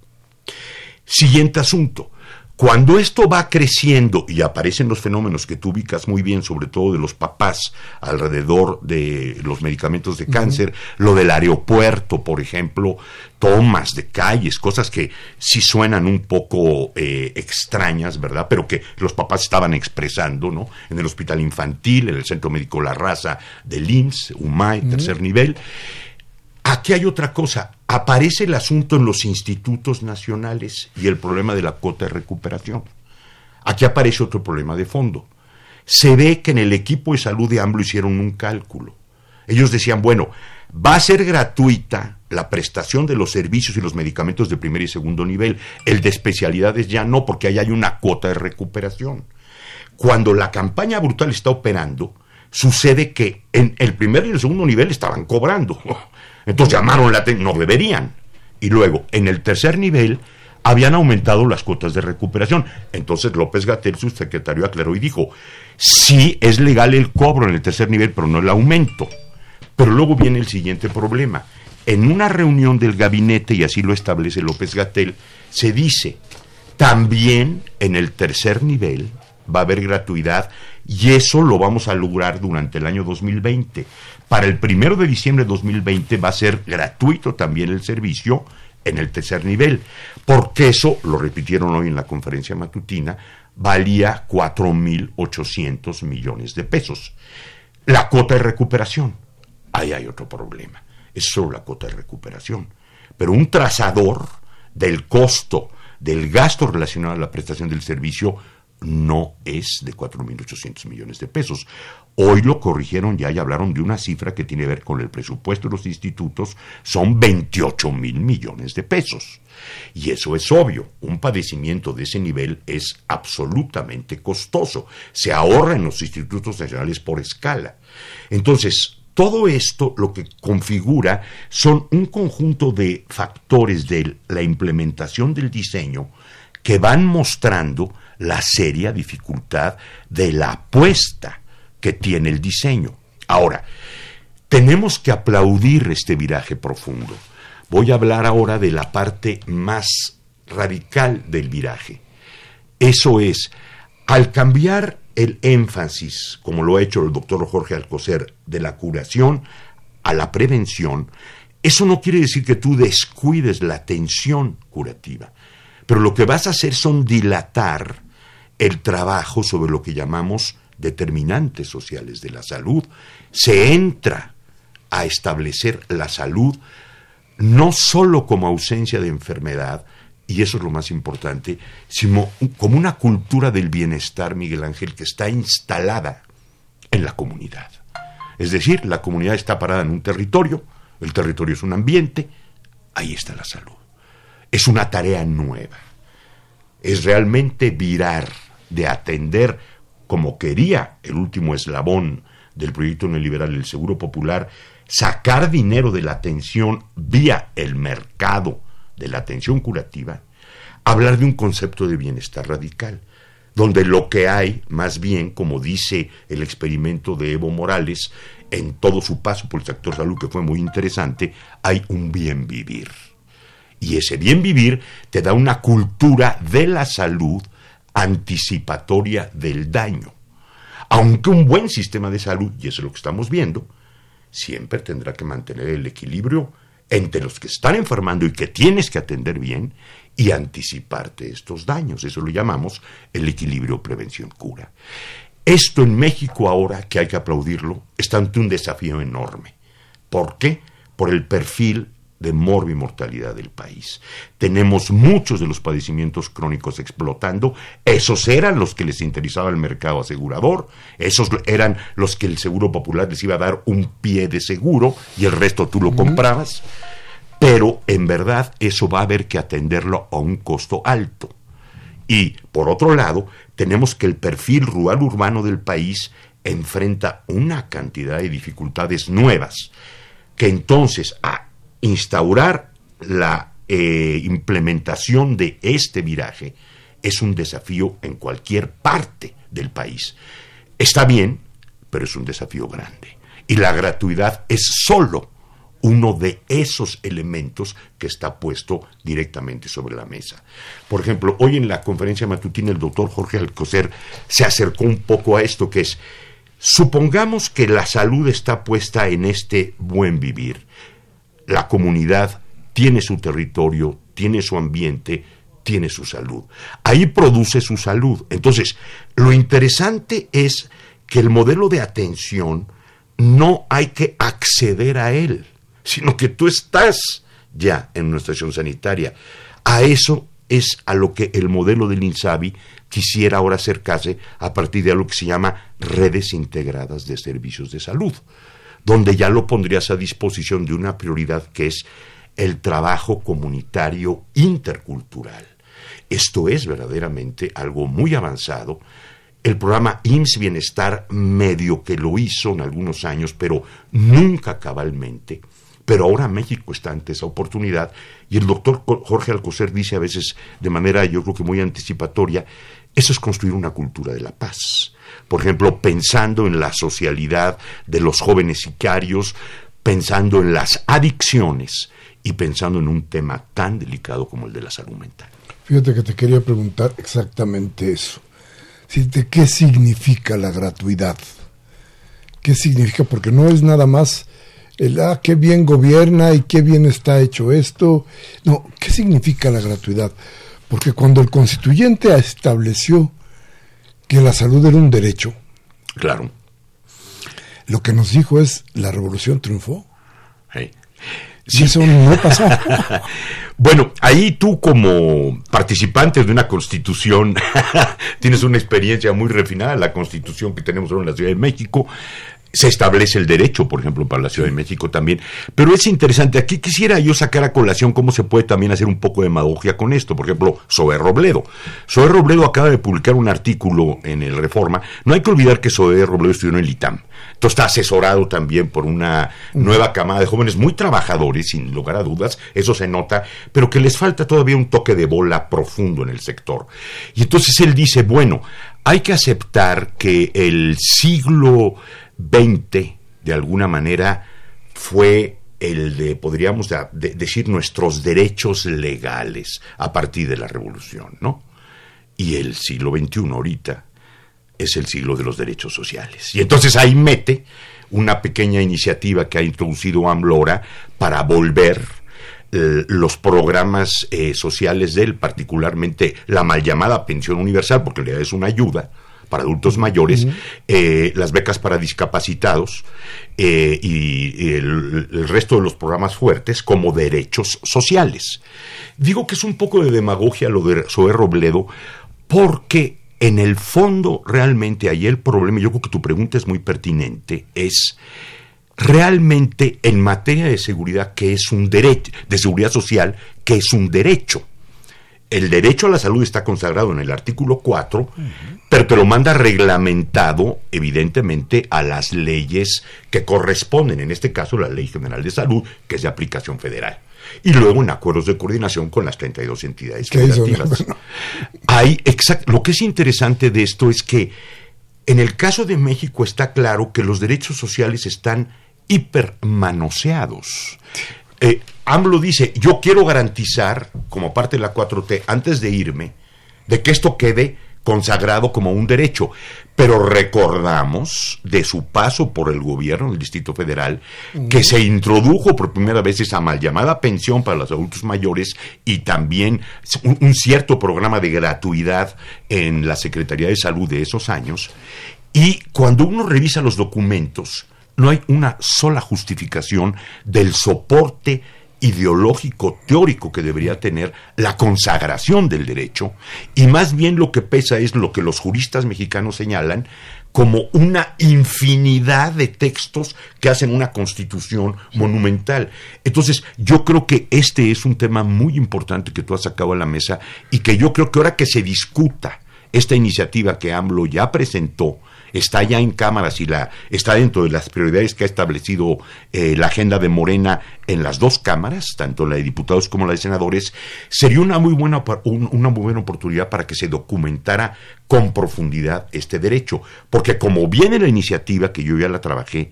Siguiente asunto. Cuando esto va creciendo y aparecen los fenómenos que tú ubicas muy bien, sobre todo de los papás alrededor de los medicamentos de cáncer, lo del aeropuerto, por ejemplo, tomas de calles, cosas que sí suenan un poco eh, extrañas, ¿verdad? Pero que los papás estaban expresando, ¿no? En el hospital infantil, en el centro médico La Raza de LIMS, UMAI, tercer nivel. Aquí hay otra cosa. Aparece el asunto en los institutos nacionales y el problema de la cuota de recuperación. Aquí aparece otro problema de fondo. Se ve que en el equipo de salud de AMLO hicieron un cálculo. Ellos decían, bueno, va a ser gratuita la prestación de los servicios y los medicamentos de primer y segundo nivel. El de especialidades ya no, porque ahí hay una cuota de recuperación. Cuando la campaña brutal está operando, sucede que en el primer y el segundo nivel estaban cobrando. Entonces llamaron la atención, no deberían. Y luego, en el tercer nivel, habían aumentado las cuotas de recuperación. Entonces López Gatel, su secretario, aclaró y dijo, sí es legal el cobro en el tercer nivel, pero no el aumento. Pero luego viene el siguiente problema. En una reunión del gabinete, y así lo establece López Gatel, se dice, también en el tercer nivel va a haber gratuidad y eso lo vamos a lograr durante el año 2020. Para el primero de diciembre de 2020 va a ser gratuito también el servicio en el tercer nivel, porque eso, lo repitieron hoy en la conferencia matutina, valía 4.800 millones de pesos. La cuota de recuperación, ahí hay otro problema, es solo la cuota de recuperación, pero un trazador del costo, del gasto relacionado a la prestación del servicio, no es de 4.800 millones de pesos. Hoy lo corrigieron ya y hablaron de una cifra que tiene que ver con el presupuesto de los institutos, son 28 mil millones de pesos. Y eso es obvio, un padecimiento de ese nivel es absolutamente costoso, se ahorra en los institutos nacionales por escala. Entonces, todo esto lo que configura son un conjunto de factores de la implementación del diseño que van mostrando la seria dificultad de la apuesta que tiene el diseño. Ahora, tenemos que aplaudir este viraje profundo. Voy a hablar ahora de la parte más radical del viraje. Eso es, al cambiar el énfasis, como lo ha hecho el doctor Jorge Alcocer, de la curación a la prevención, eso no quiere decir que tú descuides la atención curativa, pero lo que vas a hacer son dilatar el trabajo sobre lo que llamamos determinantes sociales de la salud, se entra a establecer la salud no sólo como ausencia de enfermedad, y eso es lo más importante, sino como una cultura del bienestar, Miguel Ángel, que está instalada en la comunidad. Es decir, la comunidad está parada en un territorio, el territorio es un ambiente, ahí está la salud. Es una tarea nueva. Es realmente virar de atender como quería el último eslabón del proyecto neoliberal, el Seguro Popular, sacar dinero de la atención vía el mercado de la atención curativa, hablar de un concepto de bienestar radical, donde lo que hay, más bien, como dice el experimento de Evo Morales, en todo su paso por el sector salud, que fue muy interesante, hay un bien vivir. Y ese bien vivir te da una cultura de la salud anticipatoria del daño. Aunque un buen sistema de salud, y eso es lo que estamos viendo, siempre tendrá que mantener el equilibrio entre los que están enfermando y que tienes que atender bien y anticiparte estos daños. Eso lo llamamos el equilibrio prevención-cura. Esto en México ahora, que hay que aplaudirlo, está ante un desafío enorme. ¿Por qué? Por el perfil de mortalidad del país. Tenemos muchos de los padecimientos crónicos explotando, esos eran los que les interesaba el mercado asegurador, esos eran los que el Seguro Popular les iba a dar un pie de seguro y el resto tú lo comprabas, pero en verdad eso va a haber que atenderlo a un costo alto. Y por otro lado, tenemos que el perfil rural urbano del país enfrenta una cantidad de dificultades nuevas, que entonces a instaurar la eh, implementación de este viraje es un desafío en cualquier parte del país. Está bien, pero es un desafío grande. Y la gratuidad es solo uno de esos elementos que está puesto directamente sobre la mesa. Por ejemplo, hoy en la conferencia matutina el doctor Jorge Alcocer se acercó un poco a esto que es, supongamos que la salud está puesta en este buen vivir la comunidad tiene su territorio, tiene su ambiente, tiene su salud. Ahí produce su salud. Entonces, lo interesante es que el modelo de atención no hay que acceder a él, sino que tú estás ya en una estación sanitaria. A eso es a lo que el modelo del INSABI quisiera ahora acercarse a partir de lo que se llama redes integradas de servicios de salud donde ya lo pondrías a disposición de una prioridad que es el trabajo comunitario intercultural. Esto es verdaderamente algo muy avanzado. El programa IMSS Bienestar medio que lo hizo en algunos años, pero nunca cabalmente. Pero ahora México está ante esa oportunidad y el doctor Jorge Alcocer dice a veces de manera yo creo que muy anticipatoria, eso es construir una cultura de la paz por ejemplo, pensando en la socialidad de los jóvenes sicarios, pensando en las adicciones y pensando en un tema tan delicado como el de la salud mental. Fíjate que te quería preguntar exactamente eso. ¿Qué significa la gratuidad? ¿Qué significa? Porque no es nada más el, ah, qué bien gobierna y qué bien está hecho esto. No, ¿qué significa la gratuidad? Porque cuando el constituyente estableció que la salud era un derecho. Claro. Lo que nos dijo es, la revolución triunfó. Sí. eso no pasó. [LAUGHS] bueno, ahí tú como participante de una constitución [LAUGHS] tienes una experiencia muy refinada, la constitución que tenemos ahora en la Ciudad de México, se establece el derecho, por ejemplo, para la Ciudad de México también. Pero es interesante, aquí quisiera yo sacar a colación cómo se puede también hacer un poco de demagogia con esto. Por ejemplo, Zoé Robledo. Zoé Robledo acaba de publicar un artículo en el Reforma. No hay que olvidar que Zoé Robledo estudió en el ITAM. Entonces está asesorado también por una nueva camada de jóvenes muy trabajadores, sin lugar a dudas, eso se nota, pero que les falta todavía un toque de bola profundo en el sector. Y entonces él dice, bueno, hay que aceptar que el siglo 20, de alguna manera, fue el de, podríamos decir, nuestros derechos legales a partir de la revolución, ¿no? Y el siglo XXI ahorita es el siglo de los derechos sociales. Y entonces ahí mete una pequeña iniciativa que ha introducido AMLORA para volver eh, los programas eh, sociales de él, particularmente la mal llamada pensión universal, porque en realidad es una ayuda, para adultos mayores, eh, las becas para discapacitados eh, y, el, resto de los programas fuertes como derechos sociales. Digo que es un poco de demagogia lo de Zoé Robledo porque en el fondo realmente ahí el problema, yo creo que tu pregunta es muy pertinente, es realmente en materia de seguridad que es un derecho, de seguridad social que es un derecho. El derecho a la salud está consagrado en el artículo 4, pero te lo manda reglamentado, evidentemente, a las leyes que corresponden, en este caso la Ley General de Salud, que es de aplicación federal. Y luego en acuerdos de coordinación con las 32 entidades federativas. [LAUGHS] Hay lo que es interesante de esto es que en el caso de México está claro que los derechos sociales están hipermanoseados. Eh, AMLO dice, yo quiero garantizar, como parte de la 4T, antes de irme, de que esto quede consagrado como un derecho. Pero recordamos de su paso por el gobierno del Distrito Federal que se introdujo por primera vez esa mal llamada pensión para los adultos mayores y también un, un cierto programa de gratuidad en la Secretaría de Salud de esos años. Y cuando uno revisa los documentos, no hay una sola justificación del soporte ideológico teórico que debería tener la consagración del derecho y más bien lo que pesa es lo que los juristas mexicanos señalan como una infinidad de textos que hacen una constitución monumental. Entonces, yo creo que este es un tema muy importante que tú has sacado a la mesa y que yo creo que ahora que se discuta esta iniciativa que AMLO ya presentó, está ya en cámaras y la, está dentro de las prioridades que ha establecido eh, la agenda de Morena en las dos cámaras, tanto la de diputados como la de senadores, sería una muy buena, una muy buena oportunidad para que se documentara con profundidad este derecho. Porque como viene la iniciativa, que yo ya la trabajé,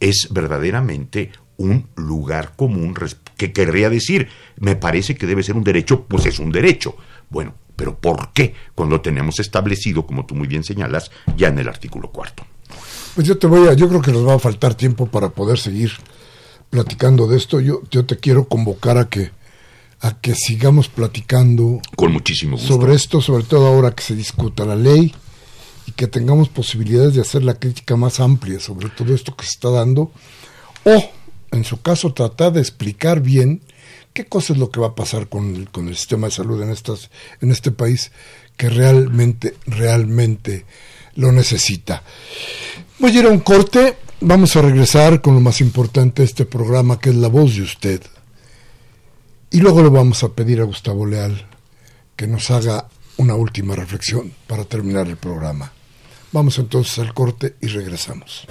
es verdaderamente un lugar común que querría decir, me parece que debe ser un derecho, pues es un derecho. Bueno, pero ¿por qué? Cuando tenemos establecido, como tú muy bien señalas, ya en el artículo cuarto. Pues yo te voy a, yo creo que nos va a faltar tiempo para poder seguir platicando de esto. Yo, yo te quiero convocar a que a que sigamos platicando con muchísimo gusto sobre esto, sobre todo ahora que se discuta la ley y que tengamos posibilidades de hacer la crítica más amplia sobre todo esto que se está dando o en su caso tratar de explicar bien qué cosa es lo que va a pasar con el, con el sistema de salud en, estas, en este país que realmente, realmente lo necesita. Voy a ir a un corte, vamos a regresar con lo más importante de este programa, que es la voz de usted. Y luego le vamos a pedir a Gustavo Leal que nos haga una última reflexión para terminar el programa. Vamos entonces al corte y regresamos.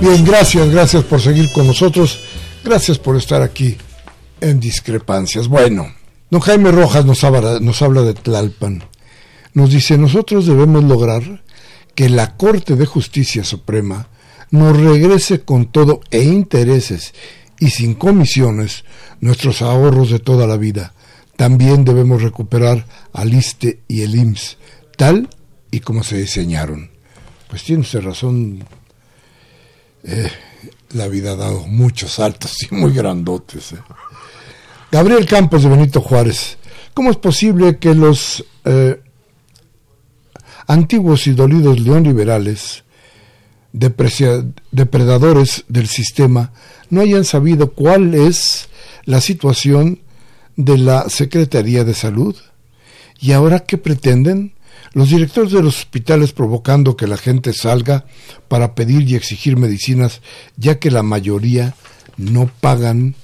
Bien, gracias, gracias por seguir con nosotros. Gracias por estar aquí en Discrepancias. Bueno, don Jaime Rojas nos habla, nos habla de Tlalpan. Nos dice, nosotros debemos lograr que la Corte de Justicia Suprema nos regrese con todo e intereses y sin comisiones nuestros ahorros de toda la vida. También debemos recuperar al ISTE y el IMSS, tal y como se diseñaron. Pues tiene usted razón, eh, la vida ha dado muchos saltos y muy grandotes. Eh. Gabriel Campos de Benito Juárez, ¿cómo es posible que los eh, antiguos y dolidos león-liberales, depredadores del sistema, no hayan sabido cuál es la situación de la Secretaría de Salud? ¿Y ahora qué pretenden? Los directores de los hospitales provocando que la gente salga para pedir y exigir medicinas, ya que la mayoría no pagan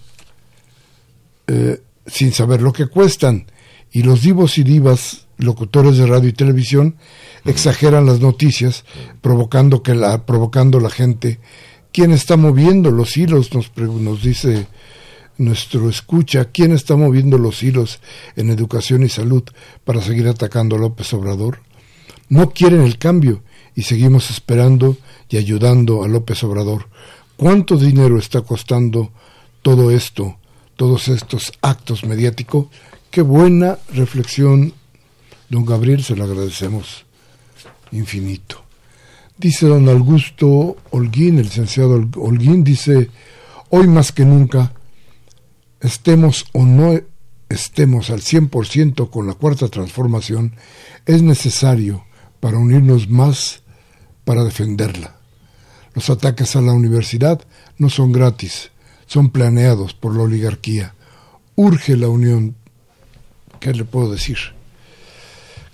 eh, sin saber lo que cuestan. Y los divos y divas, locutores de radio y televisión, exageran las noticias, provocando que la, provocando la gente. ¿Quién está moviendo los hilos? Nos, nos dice nuestro escucha, ¿quién está moviendo los hilos en educación y salud para seguir atacando a López Obrador? No quieren el cambio y seguimos esperando y ayudando a López Obrador. ¿Cuánto dinero está costando todo esto, todos estos actos mediáticos? Qué buena reflexión, don Gabriel, se lo agradecemos infinito. Dice don Augusto Holguín, el licenciado Holguín, dice, hoy más que nunca, estemos o no estemos al 100% con la cuarta transformación, es necesario para unirnos más para defenderla. Los ataques a la universidad no son gratis, son planeados por la oligarquía. Urge la unión. ¿Qué le puedo decir?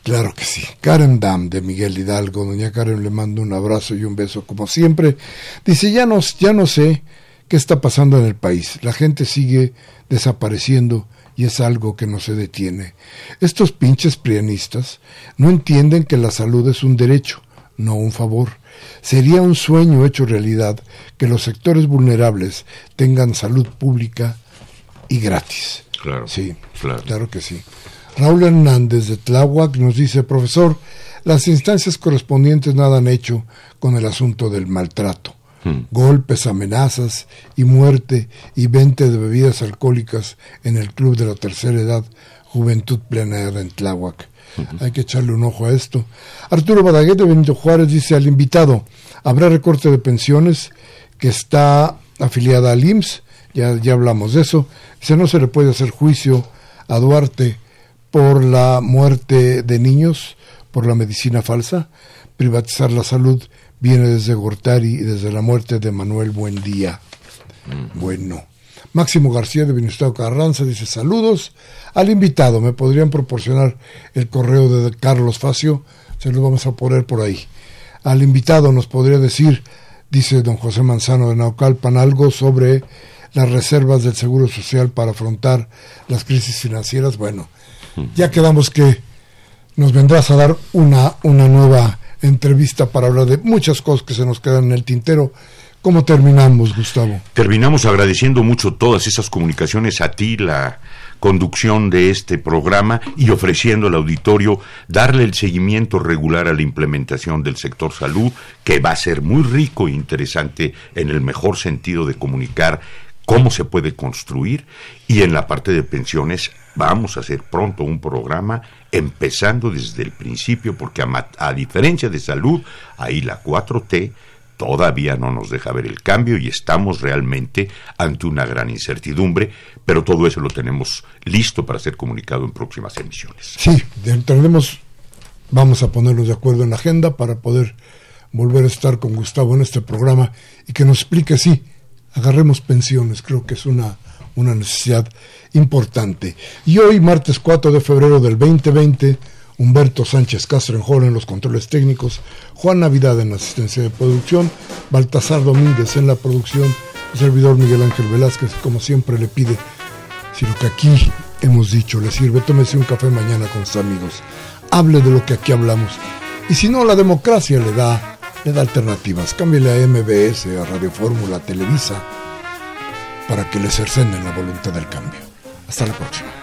Claro que sí. Karen Dam de Miguel Hidalgo. Doña Karen le mando un abrazo y un beso como siempre. Dice, ya no, ya no sé qué está pasando en el país. La gente sigue desapareciendo y es algo que no se detiene. Estos pinches prianistas no entienden que la salud es un derecho, no un favor. Sería un sueño hecho realidad que los sectores vulnerables tengan salud pública y gratis. Claro. Sí, claro, claro que sí. Raúl Hernández de Tláhuac nos dice, profesor, las instancias correspondientes nada han hecho con el asunto del maltrato. Hmm. Golpes, amenazas y muerte y venta de bebidas alcohólicas en el club de la tercera edad, Juventud Planeada en Tláhuac. Hmm. Hay que echarle un ojo a esto. Arturo Badaguer de Benito Juárez dice al invitado, ¿habrá recorte de pensiones que está afiliada al IMSS? Ya, ya hablamos de eso. Dice, no se le puede hacer juicio a Duarte por la muerte de niños, por la medicina falsa, privatizar la salud viene desde Gortari y desde la muerte de Manuel Buendía. Bueno. Máximo García de Bienestar Carranza dice saludos al invitado. ¿Me podrían proporcionar el correo de Carlos Facio? Se lo vamos a poner por ahí. Al invitado nos podría decir, dice don José Manzano de Naucalpan, algo sobre las reservas del Seguro Social para afrontar las crisis financieras. Bueno, ya quedamos que nos vendrás a dar una, una nueva entrevista para hablar de muchas cosas que se nos quedan en el tintero. ¿Cómo terminamos, Gustavo? Terminamos agradeciendo mucho todas esas comunicaciones a ti, la conducción de este programa y ofreciendo al auditorio darle el seguimiento regular a la implementación del sector salud, que va a ser muy rico e interesante en el mejor sentido de comunicar cómo se puede construir y en la parte de pensiones vamos a hacer pronto un programa empezando desde el principio porque a, diferencia de salud, ahí la 4T todavía no nos deja ver el cambio y estamos realmente ante una gran incertidumbre, pero todo eso lo tenemos listo para ser comunicado en próximas emisiones. Sí, tendremos, vamos a ponernos de acuerdo en la agenda para poder volver a estar con Gustavo en este programa y que nos explique, sí, agarremos pensiones, creo que es una, una necesidad importante. Y hoy, martes 4 de febrero del 2020, Humberto Sánchez Castro en los controles técnicos, Juan Navidad en la asistencia de producción, Baltasar Domínguez en la producción, el servidor Miguel Ángel Velázquez, como siempre le pide, si lo que aquí hemos dicho le sirve, tómese un café mañana con sus amigos, hable de lo que aquí hablamos. Y si no, la democracia le da le da alternativas. Cámbiale a MBS, a Radio Fórmula, a Televisa, para que le cercenen la voluntad del cambio. Hasta la próxima.